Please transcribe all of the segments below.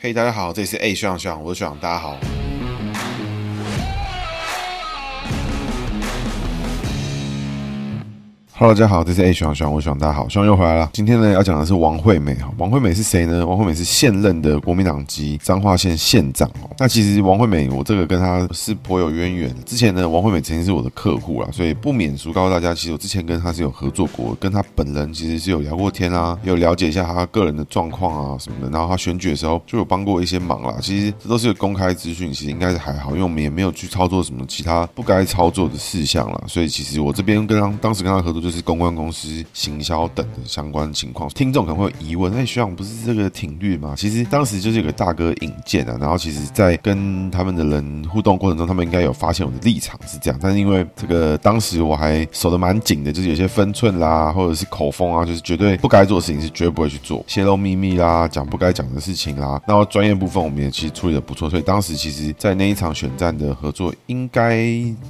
嘿，大家好，这里是 A 学长学长，我是学长，大家好。Hello，大家好，这是 A 学长学长，我学长，大家好，学长又回来了。今天呢，要讲的是王惠美哈。王惠美是谁呢？王惠美是现任的国民党籍彰化县县长哦。那其实王惠美，我这个跟她是颇有渊源。之前呢，王惠美曾经是我的客户啦，所以不免俗告诉大家，其实我之前跟她是有合作过，跟她本人其实是有聊过天啊，有了解一下她个人的状况啊什么的。然后她选举的时候就有帮过一些忙啦。其实这都是公开资讯，其实应该是还好，因为我们也没有去操作什么其他不该操作的事项啦。所以其实我这边跟她当时跟她合作就。是公关公司、行销等的相关情况，听众可能会有疑问：那，学长不是这个挺绿吗？其实当时就是有个大哥引荐啊，然后其实在跟他们的人互动过程中，他们应该有发现我的立场是这样，但是因为这个当时我还守得蛮紧的，就是有些分寸啦，或者是口风啊，就是绝对不该做的事情是绝对不会去做，泄露秘密啦，讲不该讲的事情啦。那专业部分我们也其实处理得不错，所以当时其实，在那一场选战的合作应该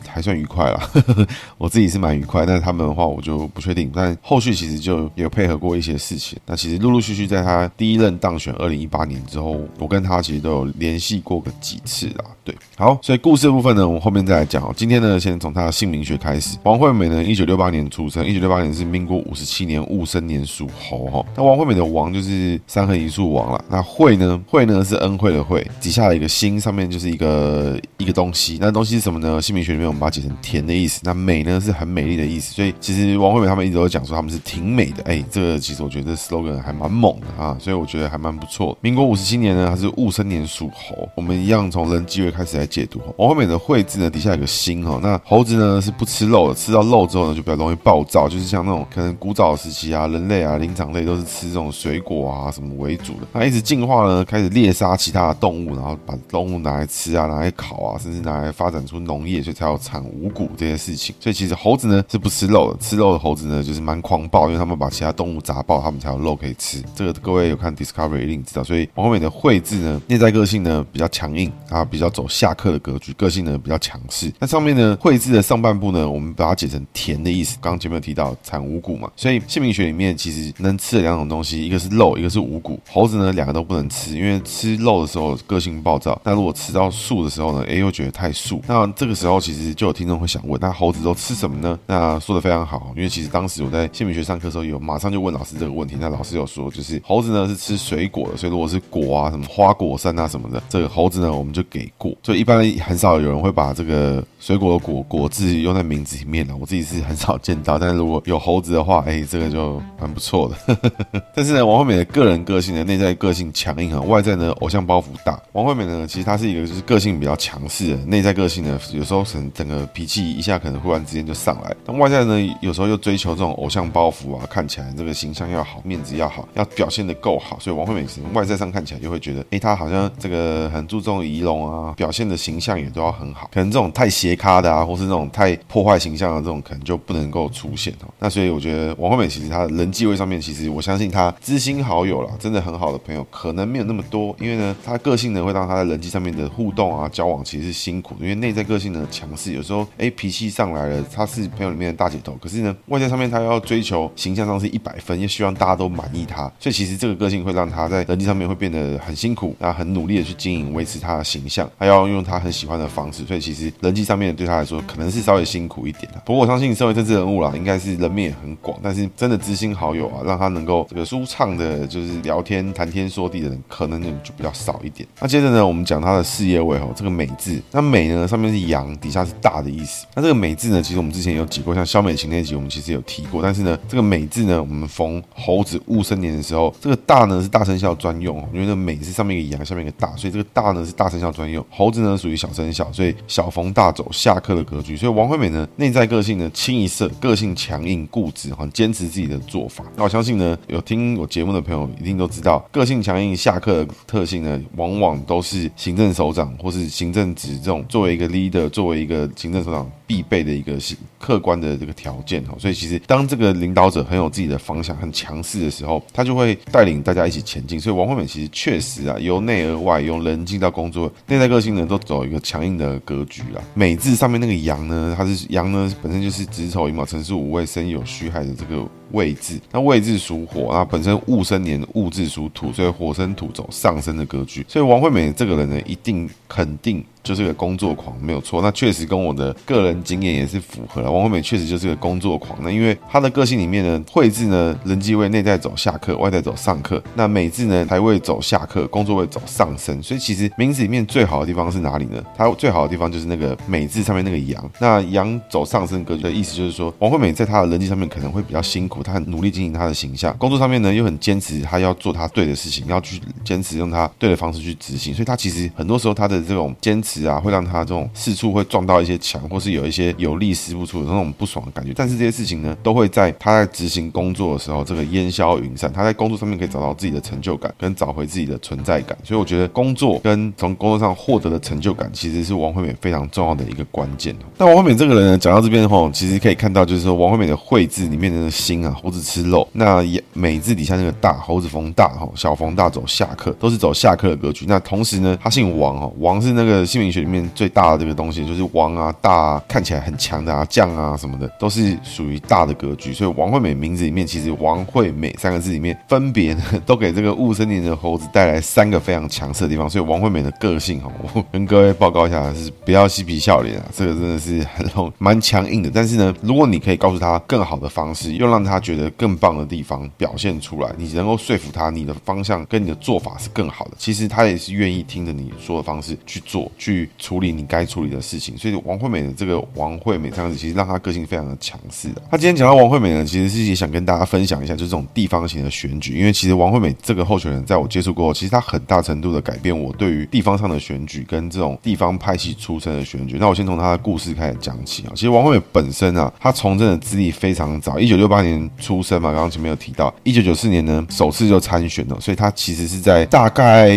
还算愉快啦。我自己是蛮愉快，但是他们的话我就。就不确定，但后续其实就有配合过一些事情。那其实陆陆续续在他第一任当选二零一八年之后，我跟他其实都有联系过个几次啦。对，好，所以故事的部分呢，我们后面再来讲哦。今天呢，先从他的姓名学开始。王惠美呢，一九六八年出生，一九六八年是民国五十七年戊申年属猴哈。那王惠美的王就是三横一竖王了。那惠呢，惠呢是恩惠的惠，底下的一个心，上面就是一个一个东西。那东西是什么呢？姓名学里面我们把它解成甜的意思。那美呢是很美丽的意思。所以其实。王惠美他们一直都讲说他们是挺美的，哎，这个其实我觉得 slogan 还蛮猛的啊，所以我觉得还蛮不错。民国五十七年呢，它是戊申年属猴，我们一样从人机位开始来解读。王惠美的惠字呢，底下有个心哈，那猴子呢是不吃肉的，吃到肉之后呢就比较容易暴躁，就是像那种可能古早时期啊，人类啊灵长类都是吃这种水果啊什么为主的。那一直进化呢，开始猎杀其他的动物，然后把动物拿来吃啊，拿来烤啊，甚至拿来发展出农业，所以才有产五谷这些事情。所以其实猴子呢是不吃肉的，吃肉。的猴子呢，就是蛮狂暴，因为他们把其他动物砸爆，他们才有肉可以吃。这个各位有看 Discovery 一定知道。所以王美的惠字呢，内在个性呢比较强硬啊，比较走下克的格局，个性呢比较强势。那上面呢，惠字的上半部呢，我们把它解成田的意思。刚前面有提到产五谷嘛，所以姓名学里面其实能吃的两种东西，一个是肉，一个是五谷。猴子呢，两个都不能吃，因为吃肉的时候个性暴躁。那如果吃到素的时候呢，哎，又觉得太素。那这个时候其实就有听众会想问，那猴子都吃什么呢？那说的非常好，因为。其实当时我在姓名学上课的时候，有马上就问老师这个问题。那老师有说，就是猴子呢是吃水果的，所以如果是果啊，什么花果山啊什么的，这个猴子呢我们就给过。所以一般很少有人会把这个水果的果果字用在名字里面了。我自己是很少见到，但是如果有猴子的话，哎，这个就蛮不错的。但是呢，王惠美的个人个性呢，内在个性强硬啊，外在呢偶像包袱大。王惠美呢，其实她是一个就是个性比较强势的，内在个性呢有时候整整个脾气一下可能忽然之间就上来，但外在呢有时候又。追求这种偶像包袱啊，看起来这个形象要好，面子要好，要表现的够好，所以王惠美从外在上看起来就会觉得，哎，她好像这个很注重仪容啊，表现的形象也都要很好。可能这种太斜咖的啊，或是那种太破坏形象的这种，可能就不能够出现哦。那所以我觉得王惠美其实她人际位上面，其实我相信她知心好友啦，真的很好的朋友可能没有那么多，因为呢，她个性呢会让她在人际上面的互动啊、交往其实是辛苦的，因为内在个性呢强势，有时候哎脾气上来了，她是朋友里面的大姐头，可是呢。外在上面，他要追求形象上是一百分，又希望大家都满意他，所以其实这个个性会让他在人际上面会变得很辛苦，啊，很努力的去经营维持他的形象，还要用他很喜欢的方式，所以其实人际上面对他来说可能是稍微辛苦一点的。不过我相信社会政治人物啦，应该是人面也很广，但是真的知心好友啊，让他能够这个舒畅的，就是聊天谈天说地的人，可能就比较少一点。那接着呢，我们讲他的事业位哦，这个美字，那美呢上面是阳，底下是大的意思。那这个美字呢，其实我们之前有讲过，像萧美琴那集，我们其实有提。过，但是呢，这个美字呢，我们逢猴子戊申年的时候，这个大呢是大生肖专用，因为那美是上面一个阳，下面一个大，所以这个大呢是大生肖专用。猴子呢属于小生肖，所以小逢大走下克的格局。所以王惠美呢内在个性呢清一色，个性强硬固执，很坚持自己的做法。那我相信呢，有听我节目的朋友一定都知道，个性强硬下克的特性呢，往往都是行政首长或是行政职这种作为一个 leader，作为一个行政首长。必备的一个客观的这个条件哈。所以其实当这个领导者很有自己的方向、很强势的时候，他就会带领大家一起前进。所以王惠美其实确实啊，由内而外，由人进到工作，内在个性呢都走一个强硬的格局了。美字上面那个羊呢，它是羊呢本身就是子丑寅卯辰巳午未申酉戌亥的这个。位置，那未字属火啊，本身戊申年戊字属土，所以火生土走上升的格局。所以王惠美这个人呢，一定肯定。就是个工作狂，没有错。那确实跟我的个人经验也是符合了。王惠美确实就是个工作狂。那因为她的个性里面呢，惠字呢，人际位内在走下克，外在走上克。那美字呢，财位走下克，工作位走上升。所以其实名字里面最好的地方是哪里呢？它最好的地方就是那个美字上面那个羊。那羊走上升格局的意思就是说，王惠美在她的人际上面可能会比较辛苦，她很努力经营她的形象。工作上面呢，又很坚持，她要做她对的事情，要去坚持用她对的方式去执行。所以她其实很多时候她的这种坚持啊，会让他这种。四处会撞到一些墙，或是有一些有力使不出的那种不爽的感觉。但是这些事情呢，都会在他在执行工作的时候，这个烟消云散。他在工作上面可以找到自己的成就感，跟找回自己的存在感。所以我觉得工作跟从工作上获得的成就感，其实是王惠美非常重要的一个关键。那王惠美这个人呢，讲到这边的话，其实可以看到，就是说王惠美的惠字里面的心啊，猴子吃肉。那美字底下那个大，猴子逢大哈，小逢大走下课，都是走下课的格局。那同时呢，他姓王哈，王是那个姓名学里面最大。的这个东西就是王啊，大啊，看起来很强的啊，将啊什么的，都是属于大的格局。所以王惠美名字里面，其实王惠美三个字里面，分别呢都给这个戊申年的猴子带来三个非常强势的地方。所以王惠美的个性哈，我跟各位报告一下，是不要嬉皮笑脸啊，这个真的是很蛮强硬的。但是呢，如果你可以告诉他更好的方式，又让他觉得更棒的地方表现出来，你能够说服他，你的方向跟你的做法是更好的，其实他也是愿意听着你说的方式去做，去去处理你该。处理的事情，所以王惠美的这个王惠美这样子，其实让她个性非常的强势的。她今天讲到王惠美呢，其实是也想跟大家分享一下，就是这种地方型的选举。因为其实王惠美这个候选人，在我接触过后，其实她很大程度的改变我对于地方上的选举跟这种地方派系出身的选举。那我先从她的故事开始讲起啊。其实王惠美本身啊，她从政的资历非常早，一九六八年出生嘛，刚刚前面有提到，一九九四年呢首次就参选了，所以她其实是在大概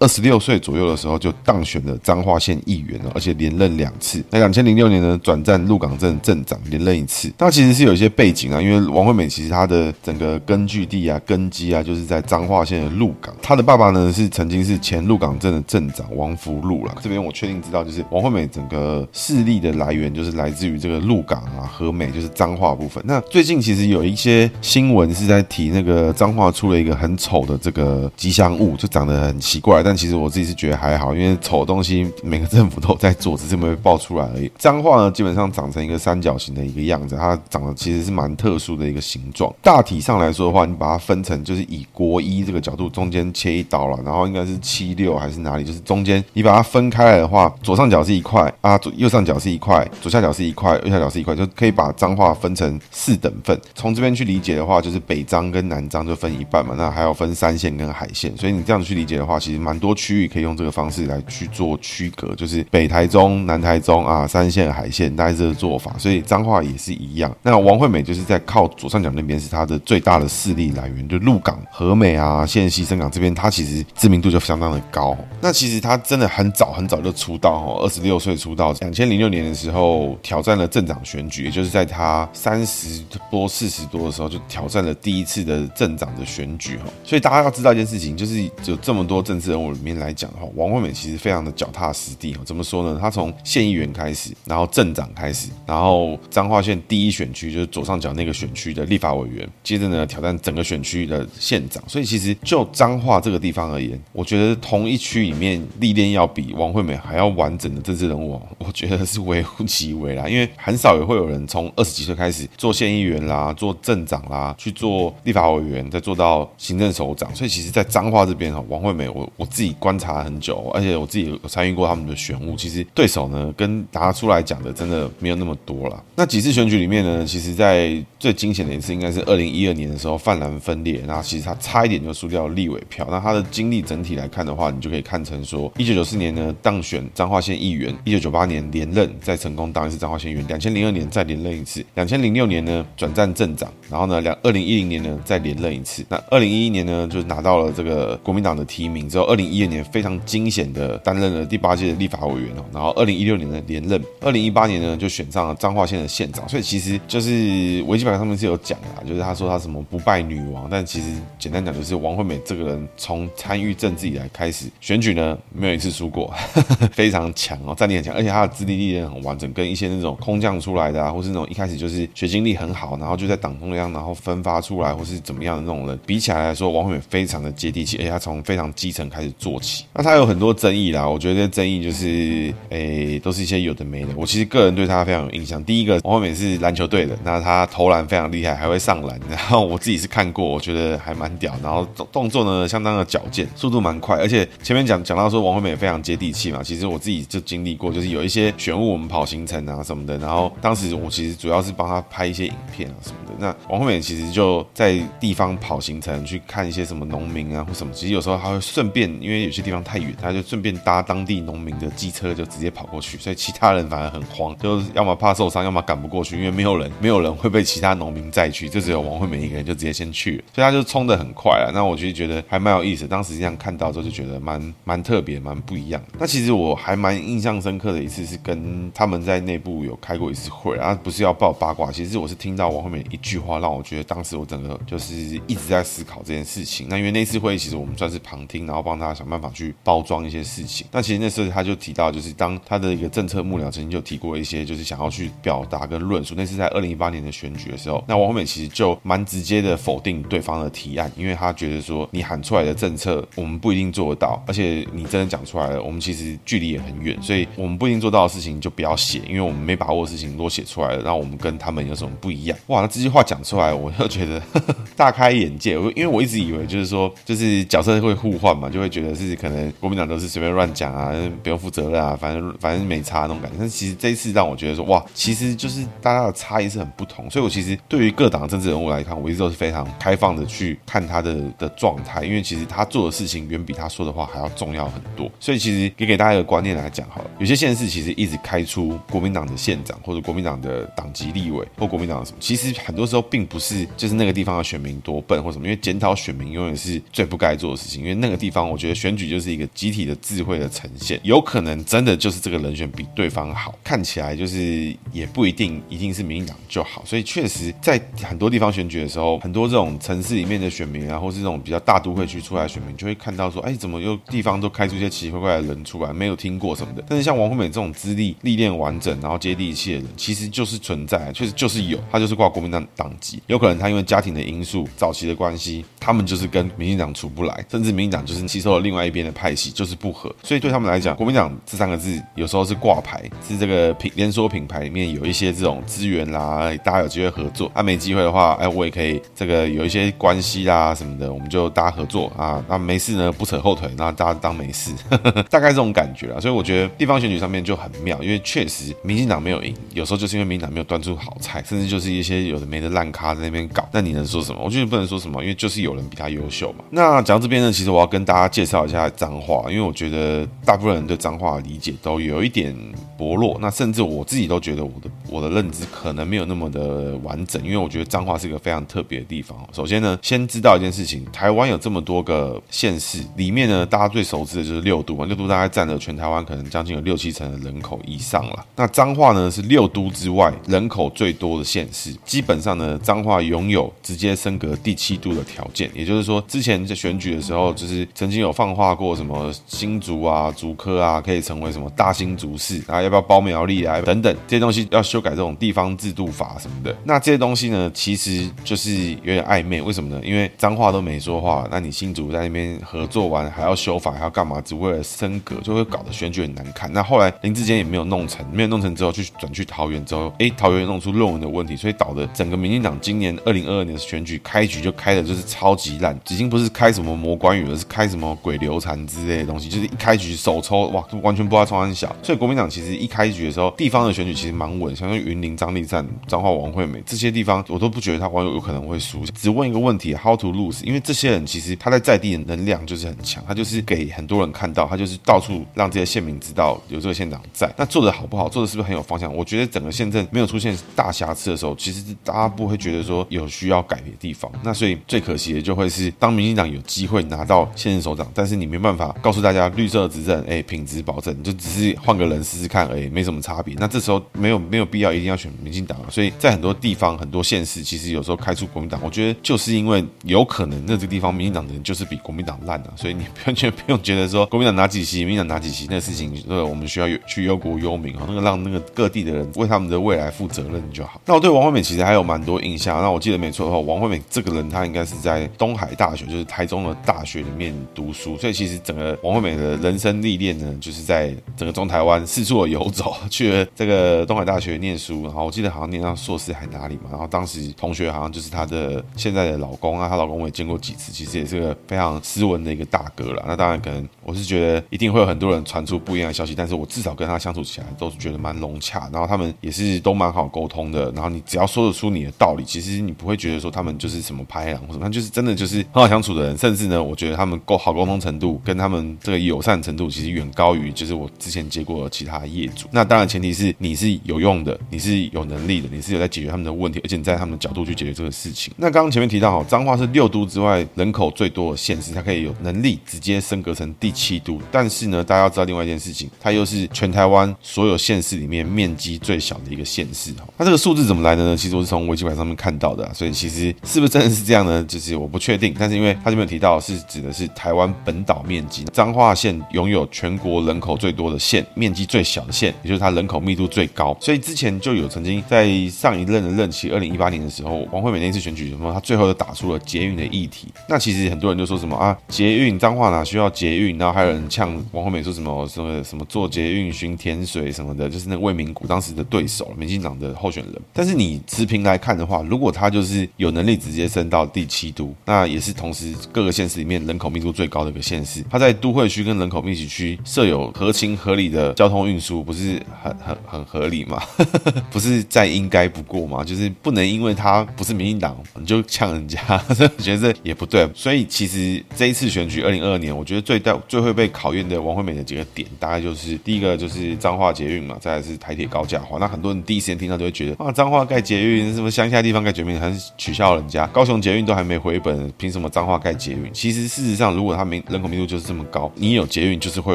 二十六岁左右的时候就当选的彰化县议员。而且连任两次。那两千零六年呢，转战鹿港镇镇长，连任一次。那其实是有一些背景啊，因为王惠美其实她的整个根据地啊、根基啊，就是在彰化县的鹿港。她的爸爸呢，是曾经是前鹿港镇的镇长王福禄啦。这边我确定知道，就是王惠美整个势力的来源，就是来自于这个鹿港啊、和美，就是彰化部分。那最近其实有一些新闻是在提那个彰化出了一个很丑的这个吉祥物，就长得很奇怪。但其实我自己是觉得还好，因为丑的东西其实每个政府。都在做，只是没有爆出来而已。彰化呢，基本上长成一个三角形的一个样子，它长得其实是蛮特殊的一个形状。大体上来说的话，你把它分成就是以国一这个角度中间切一刀了，然后应该是七六还是哪里，就是中间你把它分开来的话，左上角是一块啊，左右上角是一块，左下角是一块，右下角是一块，就可以把彰化分成四等份。从这边去理解的话，就是北彰跟南彰就分一半嘛，那还要分山线跟海线。所以你这样去理解的话，其实蛮多区域可以用这个方式来去做区隔，就是。北台中、南台中啊，三线、海线，大概这个做法，所以彰化也是一样。那王惠美就是在靠左上角那边是她的最大的势力来源，就鹿港、和美啊、线西、伸港这边，她其实知名度就相当的高。那其实她真的很早很早就出道哦，二十六岁出道，两千零六年的时候挑战了镇长选举，也就是在她三十多、四十多的时候就挑战了第一次的镇长的选举哈。所以大家要知道一件事情，就是有这么多政治人物里面来讲的话，王惠美其实非常的脚踏实地哈。怎么说呢？他从县议员开始，然后镇长开始，然后彰化县第一选区就是左上角那个选区的立法委员，接着呢挑战整个选区的县长。所以其实就彰化这个地方而言，我觉得同一区里面历练要比王惠美还要完整的政治人物，我觉得是微乎其微啦。因为很少也会有人从二十几岁开始做县议员啦，做镇长啦，去做立法委员，再做到行政首长。所以其实，在彰化这边哈，王惠美我我自己观察很久，而且我自己参与过他们的选务，其实。对手呢，跟拿出来讲的真的没有那么多了。那几次选举里面呢，其实，在最惊险的一次，应该是二零一二年的时候，泛蓝分裂，然后其实他差一点就输掉立委票。那他的经历整体来看的话，你就可以看成说，一九九四年呢当选彰化县议员，一九九八年连任，再成功当一次彰化县议员，两千零二年再连任一次，两千零六年呢转战镇长，然后呢两二零一零年呢再连任一次。那二零一一年呢，就拿到了这个国民党的提名之后，二零一二年非常惊险的担任了第八届的立法委员哦，然后二零一六年的连任，二零一八年呢就选上了彰化县的县长。所以其实就是维基百科上面是有讲的，就是他说他什么不败女王，但其实简单讲就是王惠美这个人从参与政治以来开始选举呢，没有一次输过，非常强哦，战力很强，而且他的资历历练很完整，跟一些那种空降出来的啊，或是那种一开始就是学经历很好，然后就在党中央然后分发出来或是怎么样的那种人，比起来来说，王惠美非常的接地气，而且他从非常基层开始做起。那他有很多争议啦，我觉得这争议就是诶、都是一些有的没的。我其实个人对他非常有印象，第一个王惠美是篮球队的，那他投篮非常厉害，还会上篮，然后我自己是看过，我觉得还蛮屌，然后动动作呢相当的矫健，速度蛮快，而且前面讲讲到说王惠美非常接地气嘛，其实我自己就经历过，就是有一些选务我们跑行程啊什么的，然后当时我其实主要是帮他拍一些影片啊什么的。那王惠美其实就在地方跑行程，去看一些什么农民啊或什么，其实有时候还会顺便，因为有些地方太远，他就顺便搭当当地农民的机车就直接跑过去，所以其他人反而很慌，就是要么怕受伤，要么赶不过去，因为没有人，没有人会被其他农民载去，就只有王惠美一个人就直接先去了，所以他就冲得很快啊。那我其实觉得还蛮有意思，当时这样看到之后就觉得蛮蛮特别，蛮不一样。那其实我还蛮印象深刻的一次是跟他们在内部有开过一次会啊，不是要报八卦，其实我是听到王惠美一句话让我觉得当时我整个就是一直在思考这件事情。那因为那次会议其实我们算是旁听，然后帮他想办法去包装一些事情。那其实那时候他就提到，就是当他的一个政策幕僚曾经就提过一些，就是想要去表达跟论述。那是在二零一八年的选举的时候，那王惠美其实就蛮直接的否定对方的提案，因为他觉得说你喊出来的政策我们不一定做得到，而且你真的讲出来了，我们其实距离也很远，所以我们不一定做到的事情就不要写，因为我们没把握的事情如果写出来了，那我们跟他们有什么不一样？哇，那这句话讲出来，我就觉得呵 呵大开眼界。我因为我一直以为就是说，就是角色会互换嘛，就会觉得是可能国民党都是随便乱讲啊，不用负责任啊，反正反正没差那种感觉。但其实这一次让我觉得说，哇，其实就是大家的差异是很不同。所以我其实对于各党的政治人物来看，我一直都是非常开放的去看他的的状态，因为其实他做的事情远比他说的话还要重要很多。所以其实给给大家一个观念来讲好了，有些县市其实一直开出国民党的县长或者国民党的党籍立委或国民党的什么，其实很多时候并不是就是那个地方的选民多笨或什么，因为检讨选民永远是最不该做的事情，因为那个地方我觉得选举就是一个集体的智慧的呈现，有可能真的就是这个人选比对方好，看起来就是也不一定一定是民进党就好，所以确实在很多地方选举的时候，很多这种城市里面的选民啊，或是这种比较大都会区出来的选民，就会看到说，哎，怎么又地方都开出一些奇奇怪怪的人出来，没有听过什么的。但是像王惠美这种资历历练完整，然后接地气的人，其实就是存在，确实就是有，他就是挂国民党党籍，有可能他因为家庭的因素、早期的关系，他们就是跟民进党处不来，甚至民进党就是吸收了另外一边的派系，就是不合。所以对他他们来讲，国民党这三个字有时候是挂牌，是这个品连锁品牌里面有一些这种资源啦，大家有机会合作。啊、没机会的话，哎，我也可以这个有一些关系啦什么的，我们就大家合作啊。那没事呢，不扯后腿，那大家当没事，大概这种感觉啦。所以我觉得地方选举上面就很妙，因为确实民进党没有赢，有时候就是因为民进党没有端出好菜，甚至就是一些有的没的烂咖在那边搞。那你能说什么？我觉得不能说什么，因为就是有人比他优秀嘛。那讲到这边呢，其实我要跟大家介绍一下脏话，因为我觉得大部分人对脏话的理解都有一点薄弱，那甚至我自己都觉得我的我的认知可能没有那么的完整，因为我觉得脏话是一个非常特别的地方。首先呢，先知道一件事情，台湾有这么多个县市，里面呢，大家最熟知的就是六都嘛，六都大概占了全台湾可能将近有六七成的人口以上了。那彰化呢，是六都之外人口最多的县市，基本上呢，彰化拥有直接升格第七都的条件，也就是说，之前在选举的时候，就是曾经有放话过什么新竹啊、竹科啊，可以成为什么大新竹市啊，要不要包苗栗啊等等这些东西，要修改这种地方制度法什么的。那这些东西呢，其实就是有点暧昧。为什么呢？因为脏话都没说话，那你新竹在那边合作完还要修法，还要干嘛？只为了升格，就会搞得选举很难看。那后来林志坚也没有弄成，没有弄成之后，去转去桃园之后，哎，桃园弄出论文的问题，所以导致整个民进党今年二零二二年的选举开局就开的就是超级烂，已经不是开什么魔关羽，而是开什么鬼流产之类的东西，就是一开局手抽哇，完全不知道冲三小。所以国民党其实一开局的时候，地方的选举其实蛮稳，像云林张立战、彰化王惠美这些地方，我都不觉得他网友有可能会输。只问一个问题：How to lose？因为这些人其实他在在地的能量就是很强，他就是给很多人看到，他就是到处让这些县民知道有这个县长在。那做的好不好？做的是不是很有方向？我觉得整个县政没有出现大瑕疵的时候，其实大家不会觉得说有需要改的地方。那所以最可惜的就会是当民进党有机会拿到现任首长，但是你没办法告诉大家绿色执政证，哎，品质保证，就只是换个人试试看，哎，没什么差别。那这时候没有没有必要一定要选民进党啊。所以在很多地方、很多县市，其实有时候开出国民党，我觉得就是因为有可能那这个地方民进党的人就是比国民党烂啊。所以你完全不用觉得说国民党拿几席，民进党拿几席，那个事情，呃，我们需要去忧国忧民啊，那个让那个各地的人为他们的未来负责任就好。那我对王惠美其实还有蛮多印象。那我记得没错的话，王惠美这个人他应该是在东海大学，就是台中的大学里面读书，所以其实整个王惠美的人生历练呢，就是在整个中台湾四处的游走，去了这个东海大学念书，然后我记得好像念到硕士还哪里嘛，然后当时同学好像就是她的现在的老公啊，她老公我也见过几次，其实也是个非常斯文的一个大哥啦。那当然可能我是觉得一定会有很多人传出不一样的消息，但是我至少跟他相处起来都是觉得蛮融洽，然后他们也是都蛮好沟通的，然后你只要说得出你的道理，其实你不会觉得说他们就是什么拍档或什么，就是真的就是很好相处的人，甚至呢，我觉得他们够好沟通程度跟他们这个友善程度，其实远高于就是我之前接过其他业主。那当然前提是你是有用的，你是有能力的，你是有在解决他们的问题，而且你在他们的角度去解决这个事情。那刚刚前面提到哈，彰化是六都之外人口最多的县市，它可以有能力直接升格成第七都。但是呢，大家要知道另外一件事情，它又是全台湾所有县市里面面积最小的一个县市哈。那这个数字怎么来的呢？其实我是从维基百科上面看到的，所以其实是不是真的是这样呢？就是我不确定。但是因为他这边提到是指的是台湾本岛面积，彰化县拥有有全国人口最多的县，面积最小的县，也就是它人口密度最高。所以之前就有曾经在上一任的任期，二零一八年的时候，王惠美那次选举什么，他最后又打出了捷运的议题。那其实很多人就说什么啊，捷运彰化哪需要捷运？然后还有人呛王惠美说什么什么什么做捷运巡天水什么的，就是那魏明谷当时的对手，民进党的候选人。但是你持平来看的话，如果他就是有能力直接升到第七都，那也是同时各个县市里面人口密度最高的一个县市。他在都会区跟人口密集区设有合情合理的交通运输，不是很很很合理吗？不是再应该不过吗？就是不能因为他不是民进党，你就呛人家，我觉得这也不对。所以其实这一次选举，二零二二年，我觉得最大最会被考验的王惠美的几个点，大概就是第一个就是彰化捷运嘛，再来是台铁高架化。那很多人第一时间听到都会觉得啊，彰化盖捷运，什么乡下地方盖捷运，还是取笑人家。高雄捷运都还没回本，凭什么彰化盖捷运？其实事实上，如果他民人口密度就是这么高，你有捷运就是是会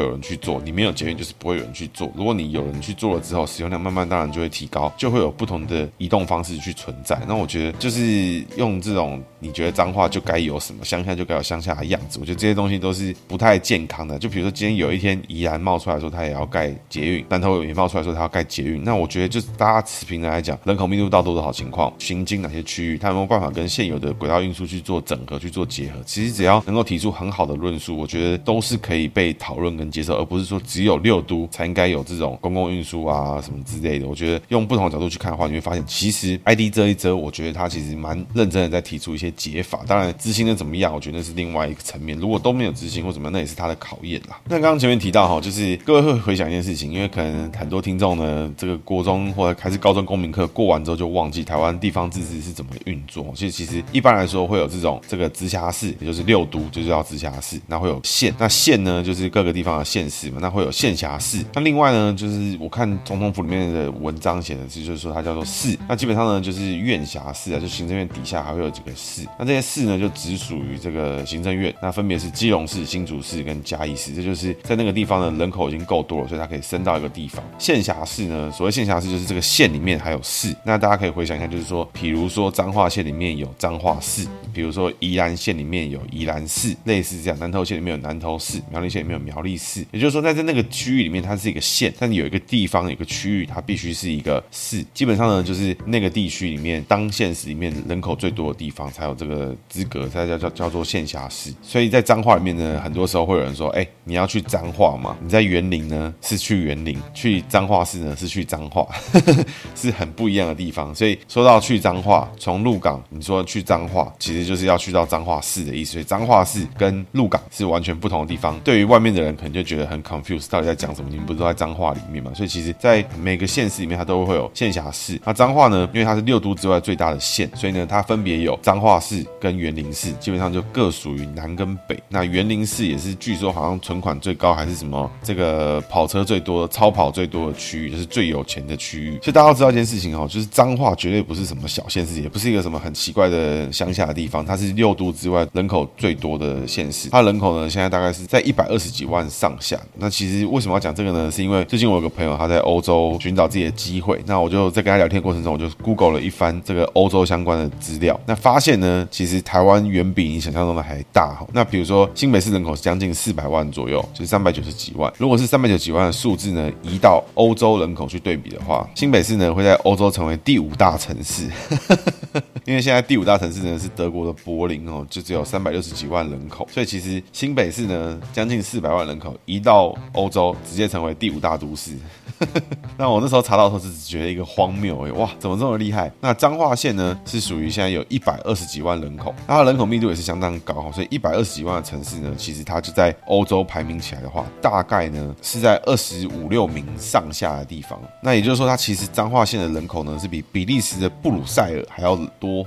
有人去做，你没有捷运就是不会有人去做。如果你有人去做了之后，使用量慢慢当然就会提高，就会有不同的移动方式去存在。那我觉得就是用这种你觉得脏话就该有什么，乡下就该有乡下的样子。我觉得这些东西都是不太健康的。就比如说今天有一天宜兰冒出来说他也要盖捷运，南投也冒出来说他要盖捷运，那我觉得就是大家持平的来讲，人口密度到多少情况，行经哪些区域，他有没有办法跟现有的轨道运输去做整合、去做结合？其实只要能够提出很好的论述，我觉得都是可以被讨论跟接受，而不是说只有六都才应该有这种公共运输啊什么之类的。我觉得用不同的角度去看的话，你会发现其实 ID 遮一遮，我觉得他其实蛮认真的在提出一些解法。当然执行的怎么样，我觉得那是另外一个层面。如果都没有执行或怎么样，那也是他的考验啦。那刚刚前面提到哈，就是各位会回想一件事情，因为可能很多听众呢，这个国中或者还是高中公民课过完之后就忘记台湾地方自治是怎么运作。其实其实一般来说会有这种这个直辖市，也就是六都，就是叫直辖市。那会有县，那县呢就是各个地地方的县市嘛。那会有县辖市。那另外呢，就是我看总统府里面的文章写的是，就是说它叫做市。那基本上呢就是院辖市啊，就行政院底下还会有几个市。那这些市呢就只属于这个行政院。那分别是基隆市、新竹市跟嘉义市。这就是在那个地方呢人口已经够多了，所以它可以升到一个地方。县辖市呢，所谓县辖市就是这个县里面还有市。那大家可以回想一下，就是说，比如说彰化县里面有彰化市，比如说宜兰县里面有宜兰市，类似这样。南投县里面有南投市，苗栗县里面有苗栗市。也就是说，在在那个区域里面，它是一个县，但有一个地方、有个区域，它必须是一个市。基本上呢，就是那个地区里面，当县市里面人口最多的地方，才有这个资格，才叫叫叫做县辖市。所以在彰化里面呢，很多时候会有人说：“哎，你要去彰化吗？你在园林呢，是去园林；去彰化市呢，是去彰化，是很不一样的地方。”所以说到去彰化，从鹿港你说去彰化，其实就是要去到彰化市的意思。所以彰化市跟鹿港是完全不同的地方。对于外面的人，可能就觉得很 confused，到底在讲什么？你们不是都在脏话里面吗？所以其实，在每个县市里面，它都会有县辖市。那脏话呢，因为它是六都之外最大的县，所以呢，它分别有脏话市跟园林市，基本上就各属于南跟北。那园林市也是据说好像存款最高，还是什么这个跑车最多、超跑最多的区域，就是最有钱的区域。所以大家要知道一件事情哦，就是脏话绝对不是什么小县市，也不是一个什么很奇怪的乡下的地方，它是六都之外人口最多的县市。它人口呢，现在大概是在一百二十几万。上下。那其实为什么要讲这个呢？是因为最近我有个朋友他在欧洲寻找自己的机会，那我就在跟他聊天过程中，我就 Google 了一番这个欧洲相关的资料，那发现呢，其实台湾远比你想象中的还大。那比如说新北市人口是将近四百万左右，就是三百九十几万。如果是三百九十几万的数字呢，移到欧洲人口去对比的话，新北市呢会在欧洲成为第五大城市。因为现在第五大城市呢是德国的柏林哦，就只有三百六十几万人口，所以其实新北市呢将近四百万人口移到欧洲，直接成为第五大都市。那我那时候查到的时候，是觉得一个荒谬哎，哇，怎么这么厉害？那彰化县呢是属于现在有一百二十几万人口，那它人口密度也是相当高，所以一百二十几万的城市呢，其实它就在欧洲排名起来的话，大概呢是在二十五六名上下的地方。那也就是说，它其实彰化县的人口呢是比比利时的布鲁塞尔还要多，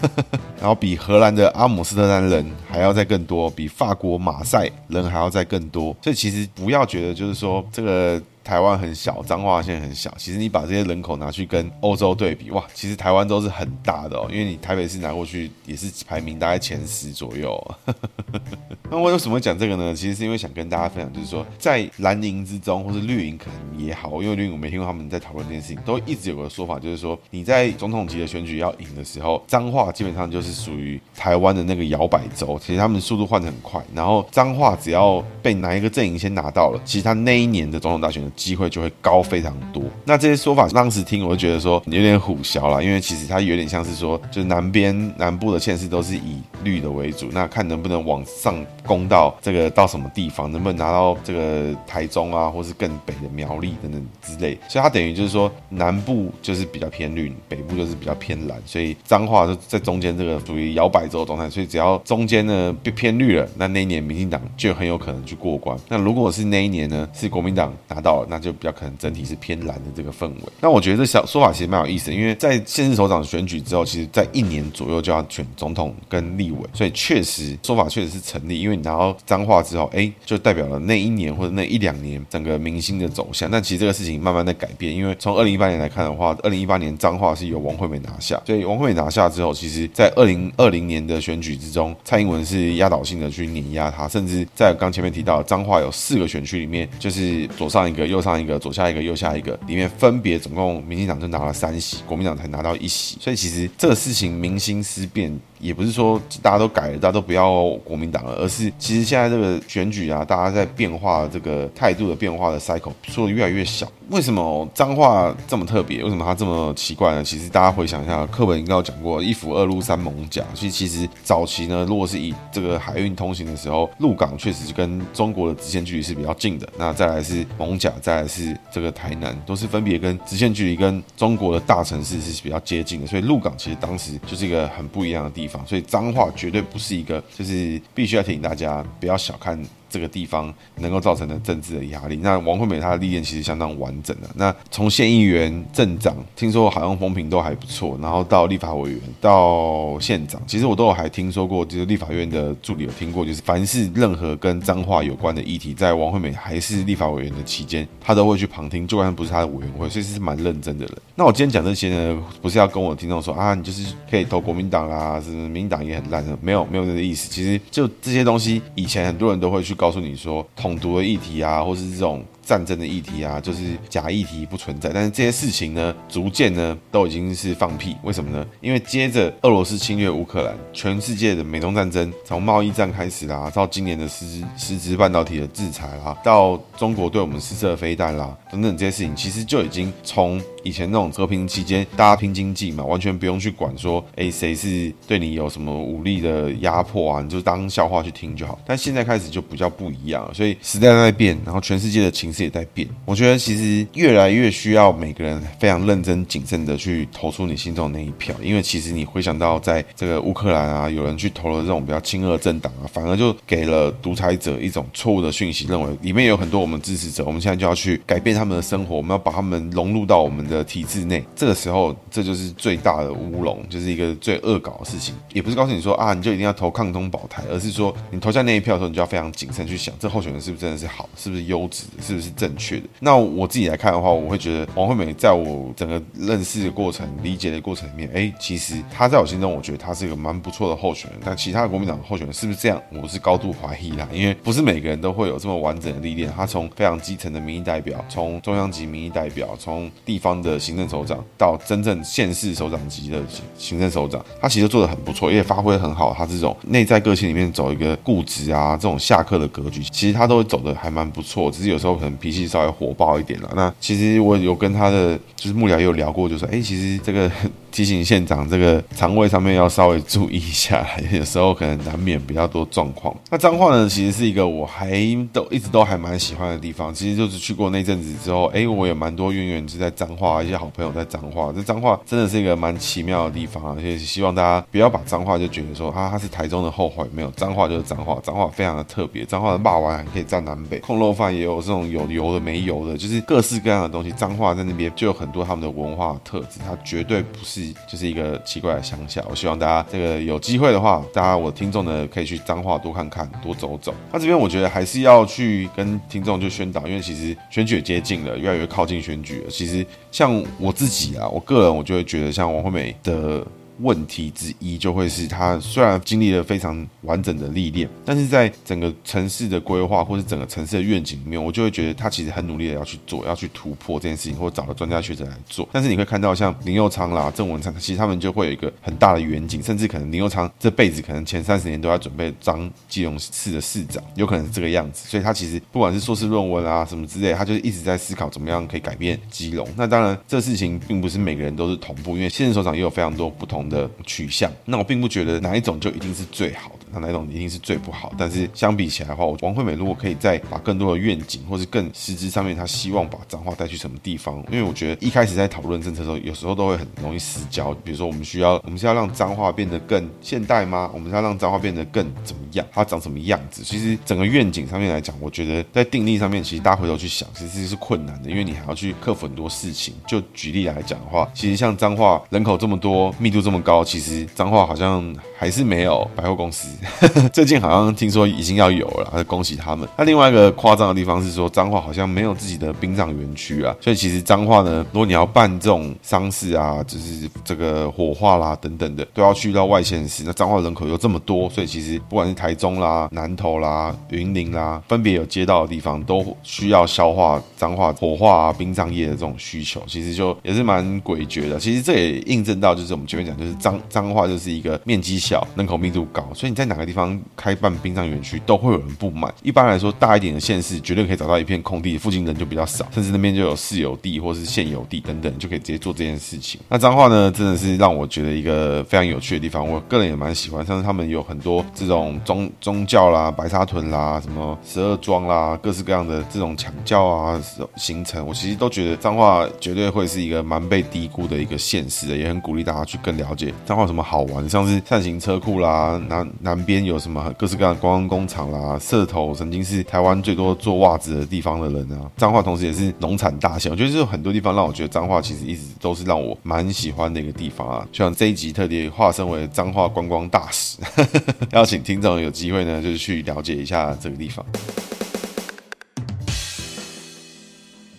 然后比荷兰的阿姆斯特丹人还要再更多，比法国马赛人还要再更多。所以其实不要觉得就是说这个。台湾很小，彰化县很小。其实你把这些人口拿去跟欧洲对比，哇，其实台湾都是很大的哦。因为你台北市拿过去也是排名大概前十左右。那我为什么讲这个呢？其实是因为想跟大家分享，就是说在蓝营之中，或是绿营可能也好，因为绿营我没听过他们在讨论这件事情，都一直有个说法，就是说你在总统级的选举要赢的时候，彰化基本上就是属于台湾的那个摇摆州。其实他们速度换得很快，然后彰化只要被哪一个阵营先拿到了，其实他那一年的总统大选机会就会高非常多。那这些说法当时听我就觉得说有点虎小了，因为其实它有点像是说，就是南边南部的县市都是以绿的为主，那看能不能往上攻到这个到什么地方，能不能拿到这个台中啊，或是更北的苗栗等等之类。所以它等于就是说南部就是比较偏绿，北部就是比较偏蓝，所以彰化就在中间这个属于摇摆州状态。所以只要中间呢变偏绿了，那那一年民进党就很有可能去过关。那如果是那一年呢是国民党拿到了，那就比较可能整体是偏蓝的这个氛围。那我觉得这小说法其实蛮有意思的，因为在现任首长选举之后，其实在一年左右就要选总统跟立委，所以确实说法确实是成立。因为你拿到彰化之后，哎，就代表了那一年或者那一两年整个明星的走向。但其实这个事情慢慢在改变，因为从二零一八年来看的话，二零一八年彰化是由王惠美拿下，所以王惠美拿下之后，其实在二零二零年的选举之中，蔡英文是压倒性的去碾压他，甚至在刚前面提到彰化有四个选区里面，就是左上一个，右上一个，左下一个，右下一个，里面分别总共民进党就拿了三席，国民党才拿到一席。所以其实这个事情民心思变。也不是说大家都改了，大家都不要国民党了，而是其实现在这个选举啊，大家在变化这个态度的变化的 cycle 说的越来越小。为什么脏话这么特别？为什么它这么奇怪呢？其实大家回想一下，课本应该有讲过，一府二鹿三艋甲。所以其实早期呢，如果是以这个海运通行的时候，鹿港确实是跟中国的直线距离是比较近的。那再来是艋甲，再来是这个台南，都是分别跟直线距离跟中国的大城市是比较接近的。所以鹿港其实当时就是一个很不一样的地方。所以脏话绝对不是一个，就是必须要提醒大家不要小看。这个地方能够造成的政治的压力，那王惠美她的历练其实相当完整的。那从县议员、镇长，听说好像风评都还不错，然后到立法委员、到县长，其实我都有还听说过，就是立法院的助理有听过，就是凡是任何跟脏话有关的议题，在王惠美还是立法委员的期间，他都会去旁听，就算不是他的委员会，所以是蛮认真的人。那我今天讲这些呢，不是要跟我听众说啊，你就是可以投国民党啦，是民党也很烂的，没有没有这个意思。其实就这些东西，以前很多人都会去。告诉你说，统独的议题啊，或是这种。战争的议题啊，就是假议题不存在，但是这些事情呢，逐渐呢都已经是放屁。为什么呢？因为接着俄罗斯侵略乌克兰，全世界的美中战争从贸易战开始啦，到今年的实实质半导体的制裁啦，到中国对我们试射飞弹啦等等这些事情，其实就已经从以前那种和平期间大家拼经济嘛，完全不用去管说，哎，谁是对你有什么武力的压迫啊，你就当笑话去听就好。但现在开始就比较不一样了，所以时代在变，然后全世界的情势。也在变，我觉得其实越来越需要每个人非常认真谨慎的去投出你心中的那一票，因为其实你回想到在这个乌克兰啊，有人去投了这种比较亲俄政党啊，反而就给了独裁者一种错误的讯息，认为里面有很多我们支持者，我们现在就要去改变他们的生活，我们要把他们融入到我们的体制内。这个时候，这就是最大的乌龙，就是一个最恶搞的事情。也不是告诉你说啊，你就一定要投抗通保台，而是说你投下那一票的时候，你就要非常谨慎去想，这候选人是不是真的是好，是不是优质，是不是。正确的。那我自己来看的话，我会觉得王惠美在我整个认识的过程、理解的过程里面，哎，其实她在我心中，我觉得她是一个蛮不错的候选人。但其他的国民党候选人是不是这样，我是高度怀疑啦，因为不是每个人都会有这么完整的历练。他从非常基层的民意代表，从中央级民意代表，从地方的行政首长到真正县市首长级的行政首长，他其实做的很不错，也发挥很好。他这种内在个性里面走一个固执啊，这种下课的格局，其实他都会走的还蛮不错。只是有时候可能脾气稍微火爆一点了。那其实我有跟他的就是幕僚也有聊过，就说，哎，其实这个。提醒县长这个肠胃上面要稍微注意一下，有时候可能难免比较多状况。那彰化呢，其实是一个我还都一直都还蛮喜欢的地方。其实就是去过那阵子之后，哎，我有蛮多渊源是在彰化，一些好朋友在彰化。这彰化真的是一个蛮奇妙的地方，而且希望大家不要把彰化就觉得说啊，它是台中的后花园，没有，彰化就是彰化，彰化非常的特别。彰化的肉圆还可以占南北，控肉饭也有这种有油的没油的，就是各式各样的东西。彰化在那边就有很多他们的文化特质，它绝对不是。就是一个奇怪的乡下，我希望大家这个有机会的话，大家我听众的可以去彰化多看看，多走走。那这边我觉得还是要去跟听众就宣导，因为其实选举也接近了，越来越靠近选举了。其实像我自己啊，我个人我就会觉得，像王惠美的。问题之一就会是，他虽然经历了非常完整的历练，但是在整个城市的规划或是整个城市的愿景里面，我就会觉得他其实很努力的要去做，要去突破这件事情，或者找了专家学者来做。但是你会看到像林佑昌啦、郑文灿，其实他们就会有一个很大的远景，甚至可能林佑昌这辈子可能前三十年都要准备当基隆市的市长，有可能是这个样子。所以他其实不管是硕士论文啊什么之类，他就是一直在思考怎么样可以改变基隆。那当然，这事情并不是每个人都是同步，因为现任首长也有非常多不同的取向，那我并不觉得哪一种就一定是最好那哪种一定是最不好？但是相比起来的话，王惠美如果可以再把更多的愿景，或是更实质上面，他希望把彰化带去什么地方？因为我觉得一开始在讨论政策的时候，有时候都会很容易失焦。比如说，我们需要，我们是要让彰化变得更现代吗？我们是要让彰化变得更怎么样？它长什么样子？其实整个愿景上面来讲，我觉得在定力上面，其实大家回头去想，其实是困难的，因为你还要去克服很多事情。就举例来讲的话，其实像彰化人口这么多，密度这么高，其实彰化好像还是没有百货公司。最近好像听说已经要有了，恭喜他们。那另外一个夸张的地方是说，彰化好像没有自己的殡葬园区啊，所以其实彰化呢，如果你要办这种丧事啊，就是这个火化啦等等的，都要去到外县市。那彰化人口又这么多，所以其实不管是台中啦、南投啦、云林啦，分别有街道的地方，都需要消化彰化火化啊、殡葬业的这种需求，其实就也是蛮诡谲的。其实这也印证到，就是我们前面讲，就是彰彰化就是一个面积小小、人口密度高，所以你在哪个地方。开办殡葬园区都会有人不满。一般来说，大一点的县市绝对可以找到一片空地，附近人就比较少，甚至那边就有私有地或是现有地等等，就可以直接做这件事情。那彰化呢，真的是让我觉得一个非常有趣的地方。我个人也蛮喜欢，像是他们有很多这种宗宗教啦、白沙屯啦、什么十二庄啦，各式各样的这种抢教啊行程，我其实都觉得彰化绝对会是一个蛮被低估的一个县市的，也很鼓励大家去更了解彰化有什么好玩，像是善行车库啦，南南边有。什么各式各样的观光工厂啦，社头曾经是台湾最多做袜子的地方的人啊，彰化同时也是农产大县，我觉得是很多地方让我觉得彰化其实一直都是让我蛮喜欢的一个地方啊。像这一集特别化身为彰化观光大使，邀请听众有机会呢，就是去了解一下这个地方。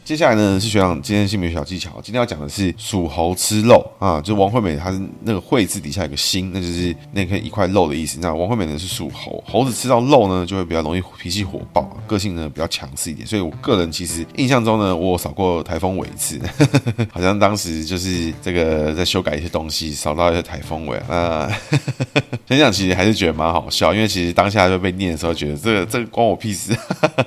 接下来呢是学长今天姓名小技巧，今天要讲的是属猴吃肉啊，就王惠美她那个惠字底下有个心，那就是那颗一块肉的意思。那王惠美呢是属猴，猴子吃到肉呢就会比较容易脾气火爆，个性呢比较强势一点。所以我个人其实印象中呢，我扫过台风尾一次，好像当时就是这个在修改一些东西，扫到一些台风尾啊。想想其实还是觉得蛮好笑，因为其实当下就被念的时候，觉得这个这个关我屁事，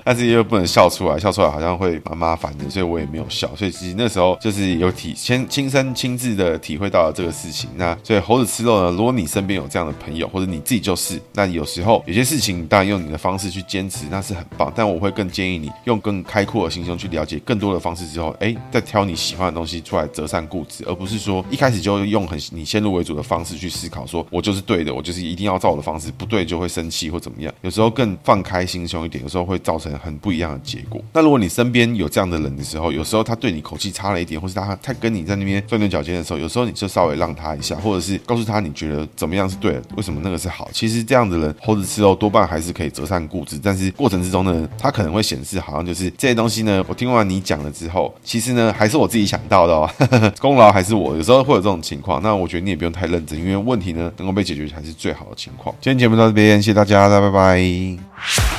但是又不能笑出来，笑出来好像会蛮麻烦的。所以我也没有笑，所以其实那时候就是有体先亲身亲自的体会到了这个事情。那所以猴子吃肉呢，如果你身边有这样的朋友，或者你自己就是，那有时候有些事情当然用你的方式去坚持，那是很棒。但我会更建议你用更开阔的心胸去了解更多的方式之后，哎，再挑你喜欢的东西出来折善固执，而不是说一开始就用很你先入为主的方式去思考，说我就是对的，我就是一定要照我的方式，不对就会生气或怎么样。有时候更放开心胸一点，有时候会造成很不一样的结果。那如果你身边有这样的，人的时候，有时候他对你口气差了一点，或是他他跟你在那边钻牛角尖的时候，有时候你就稍微让他一下，或者是告诉他你觉得怎么样是对的，为什么那个是好。其实这样的人猴子吃肉多半还是可以择善固执，但是过程之中呢，他可能会显示好像就是这些东西呢，我听完你讲了之后，其实呢还是我自己想到的哦，功劳还是我。有时候会有这种情况，那我觉得你也不用太认真，因为问题呢能够被解决才是最好的情况。今天节目到这边，谢谢大家，大家拜拜。